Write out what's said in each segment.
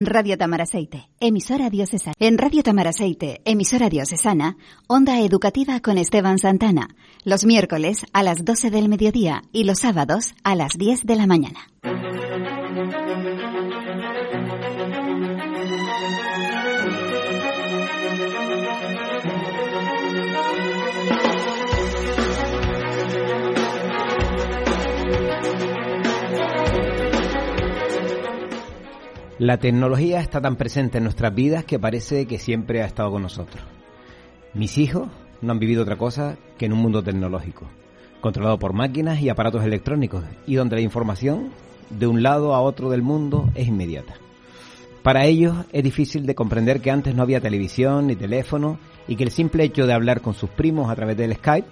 Radio Tamaraceite, emisora diocesana. En Radio Tamaraceite, emisora diocesana, onda educativa con Esteban Santana, los miércoles a las 12 del mediodía y los sábados a las 10 de la mañana. La tecnología está tan presente en nuestras vidas que parece que siempre ha estado con nosotros. Mis hijos no han vivido otra cosa que en un mundo tecnológico, controlado por máquinas y aparatos electrónicos, y donde la información de un lado a otro del mundo es inmediata. Para ellos es difícil de comprender que antes no había televisión ni teléfono y que el simple hecho de hablar con sus primos a través del Skype,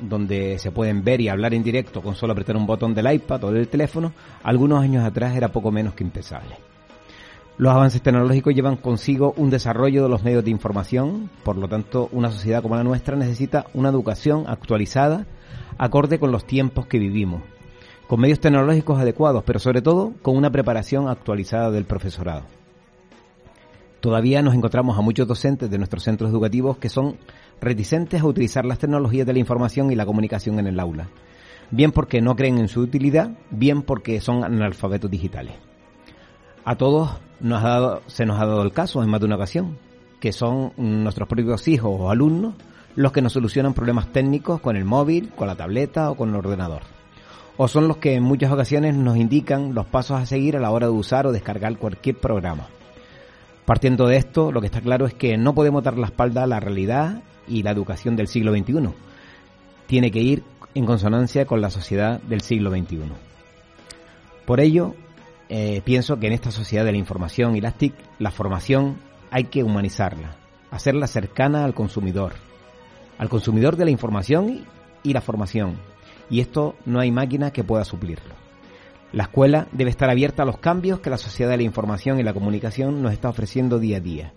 donde se pueden ver y hablar en directo con solo apretar un botón del iPad o del teléfono, algunos años atrás era poco menos que impensable. Los avances tecnológicos llevan consigo un desarrollo de los medios de información, por lo tanto, una sociedad como la nuestra necesita una educación actualizada, acorde con los tiempos que vivimos, con medios tecnológicos adecuados, pero sobre todo con una preparación actualizada del profesorado. Todavía nos encontramos a muchos docentes de nuestros centros educativos que son reticentes a utilizar las tecnologías de la información y la comunicación en el aula, bien porque no creen en su utilidad, bien porque son analfabetos digitales. A todos se nos ha dado el caso en más de una ocasión, que son nuestros propios hijos o alumnos los que nos solucionan problemas técnicos con el móvil, con la tableta o con el ordenador. O son los que en muchas ocasiones nos indican los pasos a seguir a la hora de usar o descargar cualquier programa. Partiendo de esto, lo que está claro es que no podemos dar la espalda a la realidad y la educación del siglo XXI. Tiene que ir en consonancia con la sociedad del siglo XXI. Por ello, eh, pienso que en esta sociedad de la información y las TIC, la formación hay que humanizarla, hacerla cercana al consumidor, al consumidor de la información y la formación. Y esto no hay máquina que pueda suplirlo. La escuela debe estar abierta a los cambios que la sociedad de la información y la comunicación nos está ofreciendo día a día.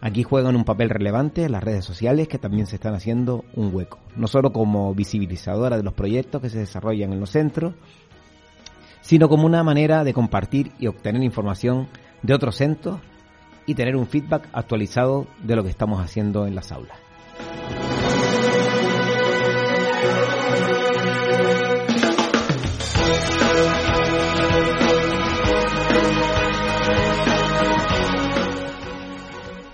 Aquí juegan un papel relevante las redes sociales que también se están haciendo un hueco, no solo como visibilizadora de los proyectos que se desarrollan en los centros, sino como una manera de compartir y obtener información de otros centros y tener un feedback actualizado de lo que estamos haciendo en las aulas.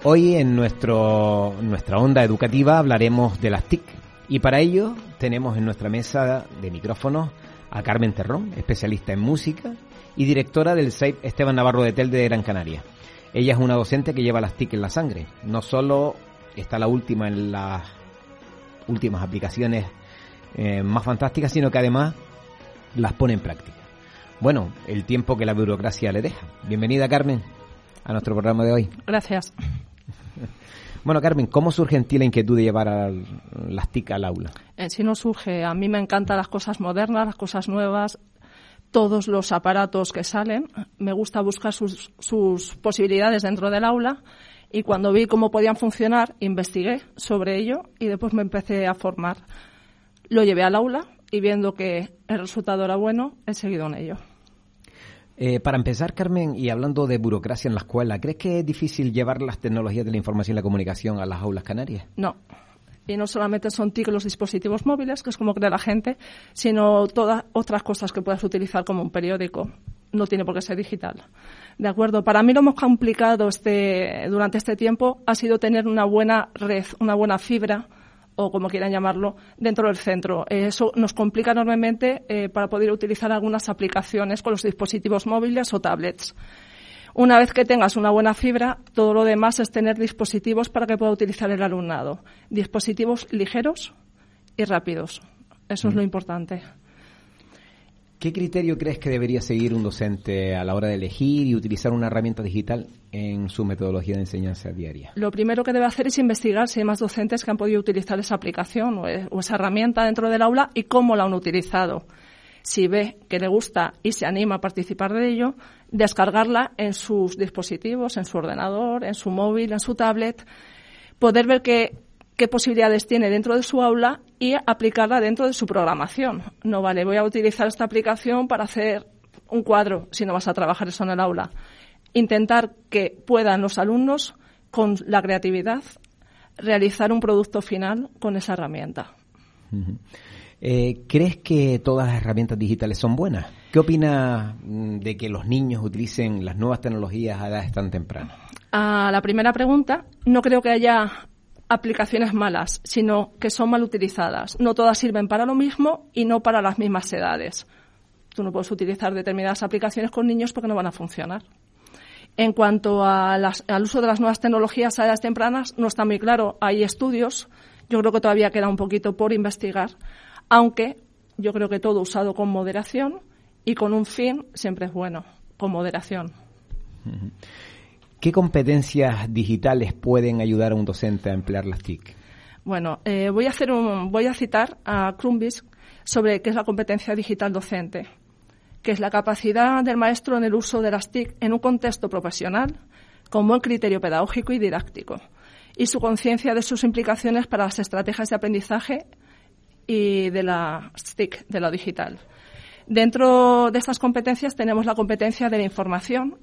Hoy en nuestro, nuestra onda educativa hablaremos de las TIC y para ello tenemos en nuestra mesa de micrófonos a Carmen Terrón, especialista en música y directora del SAIP Esteban Navarro de Tel de Gran Canaria. Ella es una docente que lleva las TIC en la sangre. No solo está la última en las últimas aplicaciones eh, más fantásticas, sino que además las pone en práctica. Bueno, el tiempo que la burocracia le deja. Bienvenida, Carmen, a nuestro programa de hoy. Gracias. Bueno, Carmen, ¿cómo surge en ti la inquietud de llevar a las TIC al aula? En sí no surge. A mí me encantan las cosas modernas, las cosas nuevas, todos los aparatos que salen. Me gusta buscar sus, sus posibilidades dentro del aula y cuando vi cómo podían funcionar, investigué sobre ello y después me empecé a formar. Lo llevé al aula y viendo que el resultado era bueno, he seguido en ello. Eh, para empezar, Carmen, y hablando de burocracia en la escuela, ¿crees que es difícil llevar las tecnologías de la información y la comunicación a las aulas canarias? No. Y no solamente son TIC los dispositivos móviles, que es como cree la gente, sino todas otras cosas que puedas utilizar como un periódico. No tiene por qué ser digital. De acuerdo. Para mí lo más complicado este, durante este tiempo ha sido tener una buena red, una buena fibra o como quieran llamarlo, dentro del centro. Eso nos complica enormemente eh, para poder utilizar algunas aplicaciones con los dispositivos móviles o tablets. Una vez que tengas una buena fibra, todo lo demás es tener dispositivos para que pueda utilizar el alumnado. Dispositivos ligeros y rápidos. Eso es lo importante. ¿Qué criterio crees que debería seguir un docente a la hora de elegir y utilizar una herramienta digital en su metodología de enseñanza diaria? Lo primero que debe hacer es investigar si hay más docentes que han podido utilizar esa aplicación o, e, esa herramienta dentro del aula y cómo la han utilizado. Si ve que le gusta y se anima a participar de ello, descargarla en sus dispositivos, en su ordenador, en su móvil, en su tablet, poder ver que qué posibilidades tiene dentro de su aula y aplicarla dentro de su programación. No vale, voy a utilizar esta aplicación para hacer un cuadro si no vas a trabajar eso en el aula. Intentar que puedan los alumnos, con la creatividad, realizar un producto final con esa herramienta. Eh, ¿Crees que todas las herramientas digitales son buenas? ¿Qué opinas mm, de que los niños utilicen las nuevas tecnologías a edades tan tempranas? A la primera pregunta, no creo que haya aplicaciones malas, sino que son mal utilizadas. No todas sirven para lo mismo y no para las mismas edades. Tú no puedes utilizar determinadas aplicaciones con niños porque no van a funcionar. En cuanto al uso de las nuevas tecnologías a edades tempranas, no está muy claro. Hay estudios, yo creo que todavía queda un poquito por investigar, aunque yo creo que todo usado con moderación y con un fin siempre es bueno, con moderación. ¿Qué competencias digitales pueden ayudar a un docente a emplear las TIC? Bueno, eh, voy a citar a Crumbis sobre qué es la competencia digital docente, que es la capacidad del maestro en el uso de las TIC en un contexto profesional, con buen criterio pedagógico y didáctico, y su conciencia de sus implicaciones para las estrategias de aprendizaje y de la TIC, de lo digital. Dentro de estas competencias tenemos la competencia de la información,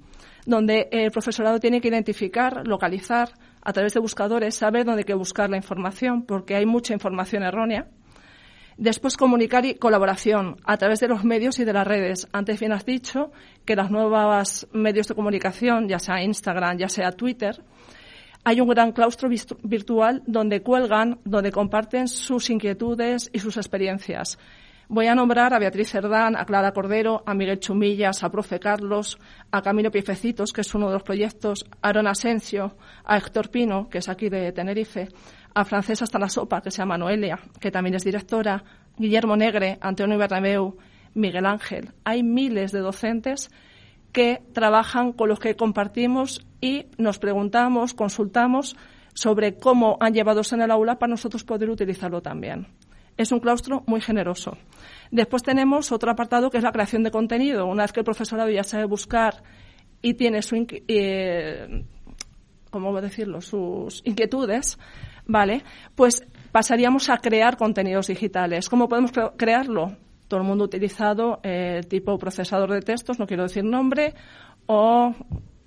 donde el profesorado tiene que identificar, localizar, a través de buscadores, saber dónde hay que buscar la información, porque hay mucha información errónea. Después, comunicar y colaboración a través de los medios y de las redes. Antes bien has dicho que las nuevas medios de comunicación, ya sea Instagram, ya sea Twitter, hay un gran claustro virtual donde cuelgan, donde comparten sus inquietudes y sus experiencias. Voy a nombrar a Beatriz Cerdán, a Clara Cordero, a Miguel Chumillas, a Profe Carlos, a Camilo Piefecitos, que es uno de los proyectos, a Aaron Asensio, a Héctor Pino, que es aquí de Tenerife, a Francesa Hasta la Sopa, que se llama Noelia, que también es directora, Guillermo Negre, Antonio Bernabeu, Miguel Ángel. Hay miles de docentes que trabajan con los que compartimos y nos preguntamos, consultamos sobre cómo han llevado en el aula para nosotros poder utilizarlo también es un claustro muy generoso. Después tenemos otro apartado que es la creación de contenido. Una vez que el profesorado ya sabe buscar y tiene su, eh, ¿cómo decirlo? sus inquietudes, ¿vale? Pues pasaríamos a crear contenidos digitales. ¿Cómo podemos crearlo? Todo el mundo utilizado el tipo procesador de textos, no quiero decir nombre, o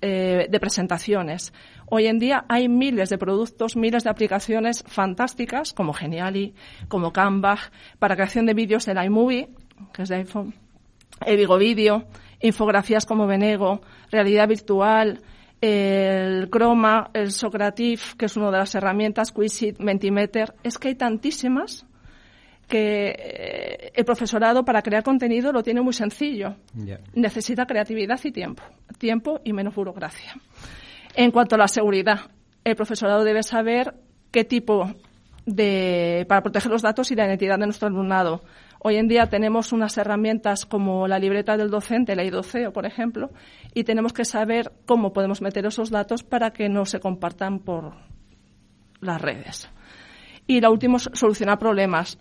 eh, de presentaciones. Hoy en día hay miles de productos, miles de aplicaciones fantásticas como Geniali, como Canva, para creación de vídeos del iMovie, que es de iPhone, Evigo Video, infografías como Venego, realidad virtual, el Chroma, el Socrative, que es una de las herramientas, Quizit, Mentimeter. Es que hay tantísimas que eh, el profesorado para crear contenido lo tiene muy sencillo. Necesita creatividad y tiempo. Tiempo y menos burocracia. En cuanto a la seguridad, el profesorado debe saber qué tipo de, para proteger los datos y la identidad de nuestro alumnado. Hoy en día tenemos unas herramientas como la libreta del docente, la I12, por ejemplo, y tenemos que saber cómo podemos meter esos datos para que no se compartan por las redes. Y lo último solucionar problemas.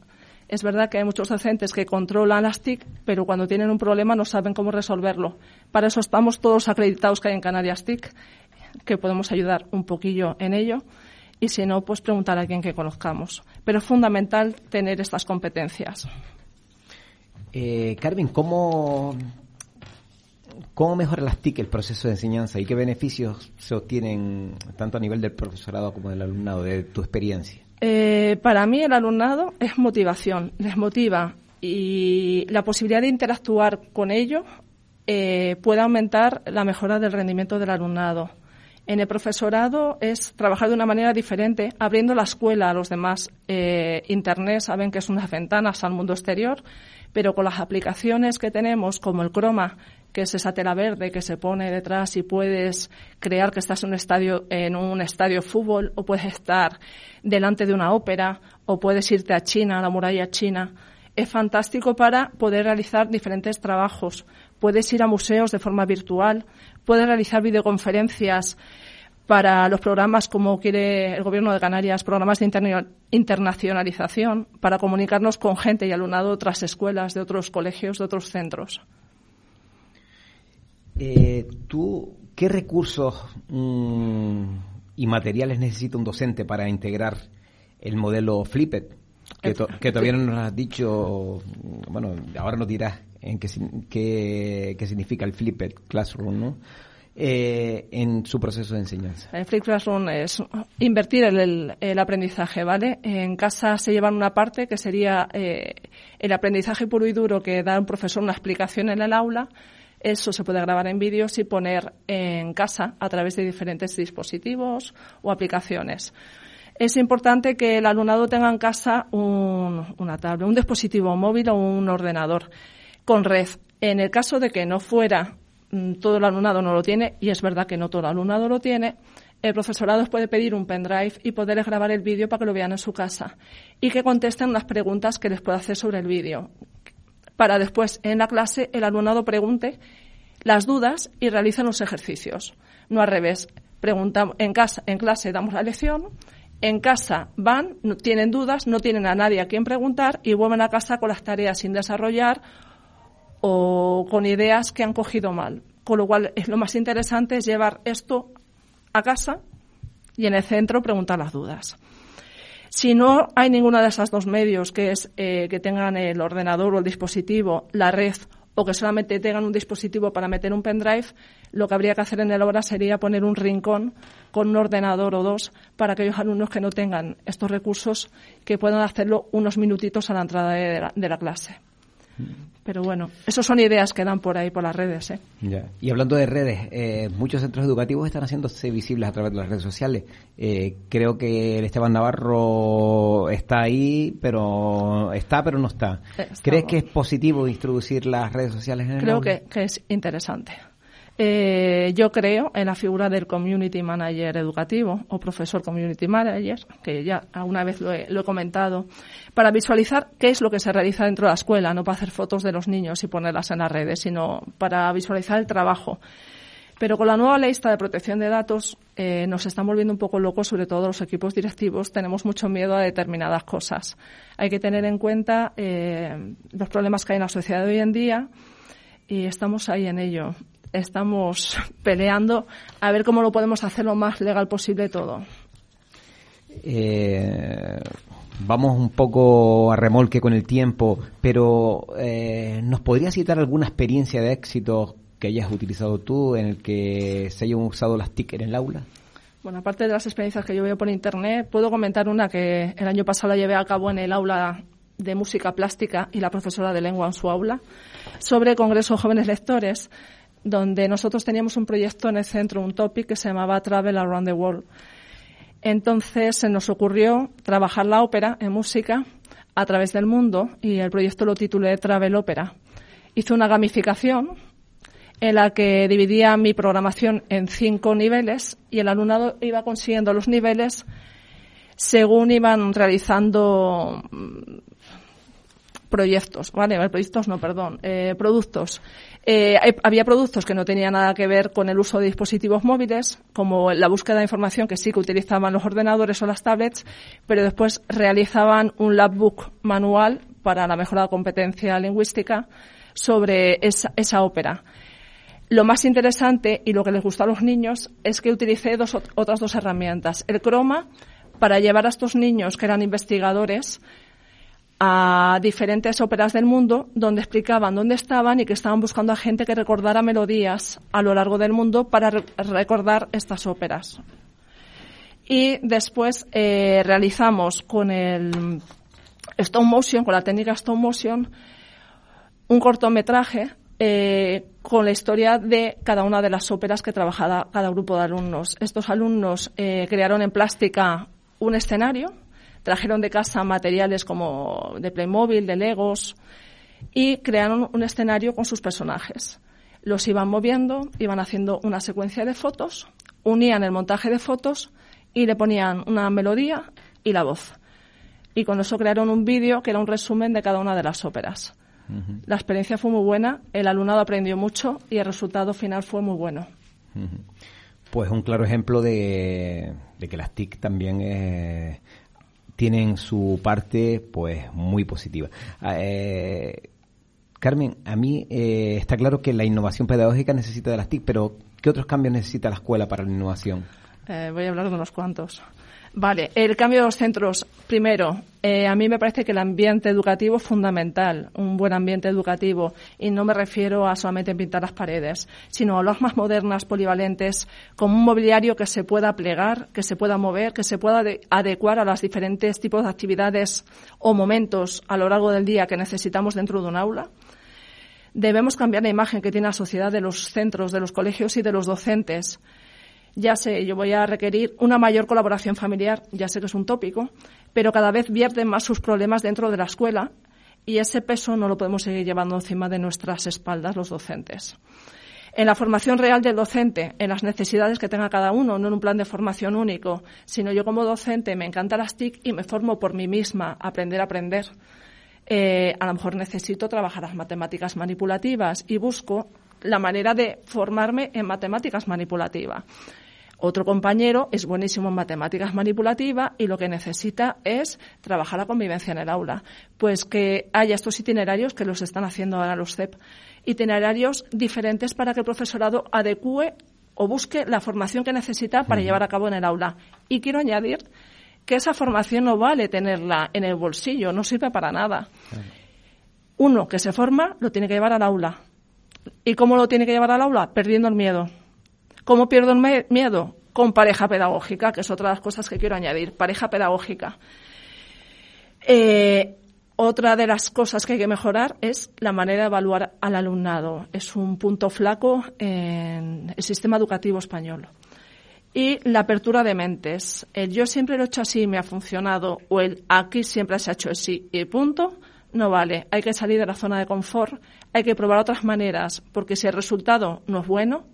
Es verdad que hay muchos docentes que controlan las TIC, pero cuando tienen un problema no saben cómo resolverlo. Para eso estamos todos acreditados que hay en Canarias TIC, que podemos ayudar un poquillo en ello. Y si no, pues preguntar a alguien que conozcamos. Pero es fundamental tener estas competencias. Eh, Carmen, ¿cómo, ¿Cómo mejora las TIC el proceso de enseñanza y qué beneficios se obtienen tanto a nivel del profesorado como del alumnado, de tu experiencia? Eh, para mí el alumnado es motivación, les motiva y la posibilidad de interactuar con ellos eh, puede aumentar la mejora del rendimiento del alumnado. En el profesorado es trabajar de una manera diferente, abriendo la escuela a los demás. Eh, Internet saben que es unas ventanas al mundo exterior, pero con las aplicaciones que tenemos, como el Chroma, que es esa tela verde que se pone detrás y puedes crear que estás en un estadio, en un estadio de fútbol, o puedes estar delante de una ópera, o puedes irte a China, a la muralla china. es fantástico para poder realizar diferentes trabajos. Puedes ir a museos de forma virtual, puedes realizar videoconferencias para los programas como quiere el Gobierno de Canarias, programas de internacionalización, para comunicarnos con gente y alumnado de otras escuelas, de otros colegios, de otros centros. Eh, ¿Tú qué recursos mm, y materiales necesita un docente para integrar el modelo Flipped? Que, todavía no nos has dicho, bueno, ahora nos dirás en qué, qué, significa el Flipped Classroom, ¿no? Eh, en su proceso de enseñanza. El Flipped Classroom es invertir el, el, aprendizaje, ¿vale? En casa se llevan una parte que sería eh, el aprendizaje puro y duro que da un profesor una explicación en el aula eso se puede grabar en vídeos y poner en casa a través de diferentes dispositivos o aplicaciones. Es importante que el alumnado tenga en casa un, una tablet, un dispositivo móvil o un ordenador con red. En el caso de que no fuera, mm, todo el alumnado no lo tiene, y es verdad que no todo el alumnado lo tiene, el profesorado puede pedir un pendrive y poderles grabar el vídeo para que lo vean en su casa y que contesten unas preguntas que les pueda hacer sobre el vídeo para después en la clase el alumnado pregunte las dudas y realicen los ejercicios. No al revés. Preguntamos, en, casa, en clase damos la lección, en casa van, no, tienen dudas, no tienen a nadie a quien preguntar y vuelven a casa con las tareas sin desarrollar o con ideas que han cogido mal. Con lo cual, lo más interesante es llevar esto a casa y en el centro preguntar las dudas. Si no hay ninguno de esos dos medios, que es eh, que tengan el ordenador o el dispositivo, la red o que solamente tengan un dispositivo para meter un pendrive, lo que habría que hacer en el obra sería poner un rincón con un ordenador o dos para aquellos alumnos que no tengan estos recursos que puedan hacerlo unos minutitos a la entrada de la clase. Pero bueno, esas son ideas que dan por ahí, por las redes. ¿eh? Y hablando de redes, eh, muchos centros educativos están haciéndose visibles a través de las redes sociales. Eh, creo que el Esteban Navarro está ahí, pero está, pero no está. ¿Crees que es positivo introducir las redes sociales en el Creo que, que es interesante. Eh, yo creo en la figura del community manager educativo o profesor community manager, que ya alguna vez lo he, comentado, para visualizar qué es lo que se realiza dentro de la escuela, no para hacer fotos de los niños y ponerlas en las redes, sino para visualizar el trabajo. Pero con la nueva ley de protección de datos eh, nos están volviendo un poco locos, sobre todo los equipos directivos. Tenemos mucho miedo a determinadas cosas. Hay que tener en cuenta eh, los problemas que hay en la sociedad hoy en día y estamos ahí en ello estamos peleando a ver cómo lo podemos hacer lo más legal posible todo. Eh, vamos un poco a remolque con el tiempo, pero eh, ¿nos podrías citar alguna experiencia de éxito que hayas utilizado tú en el que se hayan usado las TIC en el aula? Bueno, aparte de las experiencias que yo veo por internet, puedo comentar una que el año pasado la llevé a cabo en el aula de música plástica y la profesora de lengua en su aula sobre Congreso Jóvenes Lectores donde nosotros teníamos un proyecto en el centro, un topic que se llamaba Travel Around the World. Entonces se nos ocurrió trabajar la ópera en música a través del mundo y el proyecto lo titulé Travel Ópera. Hice una gamificación en la que dividía mi programación en cinco niveles y el alumnado iba consiguiendo los niveles según iban realizando proyectos, ¿vale? Proyectos, no, perdón, eh, productos. Eh, había productos que no tenían nada que ver con el uso de dispositivos móviles, como la búsqueda de información que sí que utilizaban los ordenadores o las tablets, pero después realizaban un labbook manual para la mejora de competencia lingüística sobre esa, esa ópera. Lo más interesante y lo que les gustó a los niños es que utilicé dos, otras dos herramientas. El croma para llevar a estos niños que eran investigadores a diferentes óperas del mundo donde explicaban dónde estaban y que estaban buscando a gente que recordara melodías a lo largo del mundo para recordar estas óperas. Y después eh, realizamos con el stop motion, con la técnica stop motion, un cortometraje eh, con la historia de cada una de las óperas que trabajaba cada grupo de alumnos. Estos alumnos eh, crearon en plástica un escenario trajeron de casa materiales como de Playmobil, de Legos y crearon un escenario con sus personajes. Los iban moviendo, iban haciendo una secuencia de fotos, unían el montaje de fotos y le ponían una melodía y la voz. y con eso crearon un vídeo que era un resumen de cada una de las óperas. La experiencia fue muy buena, el alumnado aprendió mucho y el resultado final fue muy bueno. Pues un claro ejemplo de, que las TIC también eh, tienen su parte pues muy positiva. Ah, eh, Carmen, a mí eh, está claro que la innovación pedagógica necesita de las TIC, pero ¿qué otros cambios necesita la escuela para la innovación? voy a hablar de unos cuantos. Vale, el cambio de los centros. Primero, eh, a mí me parece que el ambiente educativo es fundamental, un buen ambiente educativo, y no me refiero a solamente pintar las paredes, sino a las más modernas, polivalentes, con un mobiliario que se pueda plegar, que se pueda mover, que se pueda adecuar a los diferentes tipos de actividades o momentos a lo largo del día que necesitamos dentro de un aula. Debemos cambiar la imagen que tiene la sociedad de los centros, de los colegios y de los docentes ya sé, yo voy a requerir una mayor colaboración familiar, ya sé que es un tópico, pero cada vez vierten más sus problemas dentro de la escuela y ese peso no lo podemos seguir llevando encima de nuestras espaldas los docentes. En la formación real del docente, en las necesidades que tenga cada uno, no en un plan de formación único, sino yo como docente me encanta las TIC y me formo por mí misma, aprender a aprender. Eh, a lo mejor necesito trabajar las matemáticas manipulativas y busco la manera de formarme en matemáticas manipulativas. Otro compañero es buenísimo en matemáticas manipulativas y lo que necesita es trabajar la convivencia en el aula. Pues que haya estos itinerarios que los están haciendo ahora los CEP, itinerarios diferentes para que el profesorado adecue o busque la formación que necesita para llevar a cabo en el aula. Y quiero añadir que esa formación no vale tenerla en el bolsillo, no sirve para nada. Uno que se forma lo tiene que llevar al aula. ¿Y cómo lo tiene que llevar al aula? Perdiendo el miedo. ¿Cómo pierdo el miedo? Con pareja pedagógica, que es otra de las cosas que quiero añadir, pareja pedagógica. Eh, otra de las cosas que hay que mejorar es la manera de evaluar al alumnado. Es un punto flaco en el sistema educativo español. Y la apertura de mentes. El yo siempre lo he hecho así, me ha funcionado, o el aquí siempre se ha hecho así y punto, no vale. Hay que salir de la zona de confort, hay que probar otras maneras, porque si el resultado no es bueno,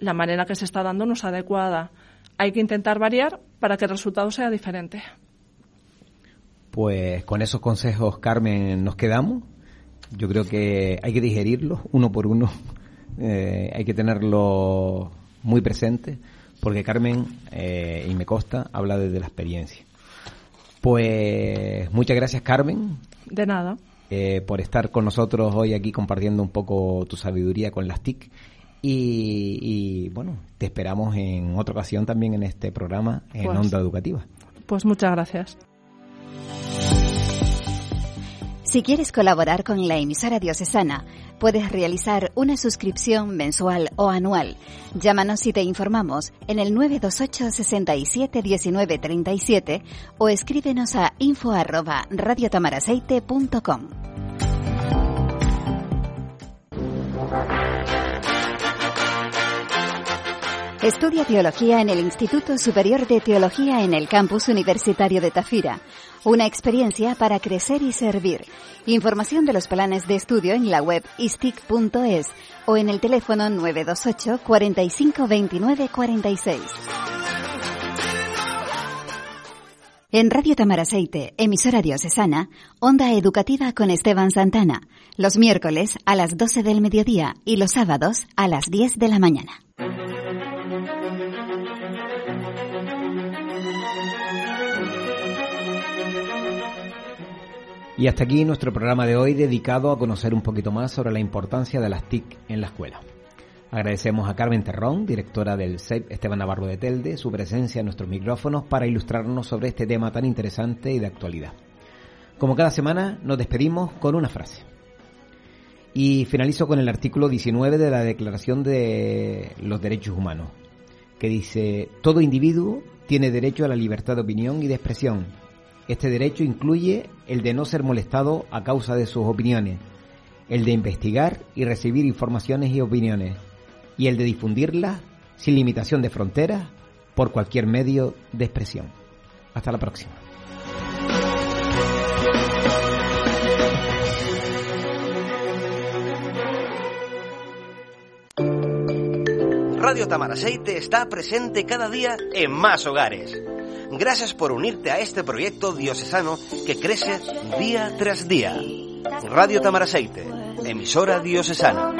la manera que se está dando no es adecuada. Hay que intentar variar para que el resultado sea diferente. Pues con esos consejos, Carmen, nos quedamos. Yo creo que hay que digerirlos uno por uno. Eh, hay que tenerlo muy presente, porque Carmen, eh, y me consta, habla desde la experiencia. Pues muchas gracias, Carmen. De nada. Eh, por estar con nosotros hoy aquí compartiendo un poco tu sabiduría con las TIC y, bueno, te esperamos en otra ocasión también en este programa en pues Onda Educativa. Pues muchas gracias. Si quieres colaborar con la emisora diocesana, puedes realizar una suscripción mensual o anual. Llámanos y te informamos en el 928 67 19 37 o escríbenos a info arroba radiotamaраceite.com. Estudia teología en el Instituto Superior de Teología en el campus universitario de Tafira. Una experiencia para crecer y servir. Información de los planes de estudio en la web istic.es o en el teléfono 928 45 29 46. En Radio Tamaraceite, emisora diocesana, Onda Educativa con Esteban Santana, los miércoles a las 12 del mediodía y los sábados a las 10 de la mañana. Y hasta aquí nuestro programa de hoy dedicado a conocer un poquito más sobre la importancia de las TIC en la escuela. Agradecemos a Carmen Terrón, directora del CEP Esteban Navarro de Telde, su presencia en nuestros micrófonos para ilustrarnos sobre este tema tan interesante y de actualidad. Como cada semana, nos despedimos con una frase. Y finalizo con el artículo 19 de la Declaración de los Derechos Humanos, que dice, todo individuo tiene derecho a la libertad de opinión y de expresión, este derecho incluye el de no ser molestado a causa de sus opiniones, el de investigar y recibir informaciones y opiniones, y el de difundirlas sin limitación de fronteras por cualquier medio de expresión. Hasta la próxima. Radio Tamaraceite está presente cada día en más hogares gracias por unirte a este proyecto diocesano que crece día tras día. Radio Tamaraceite, emisora diocesana.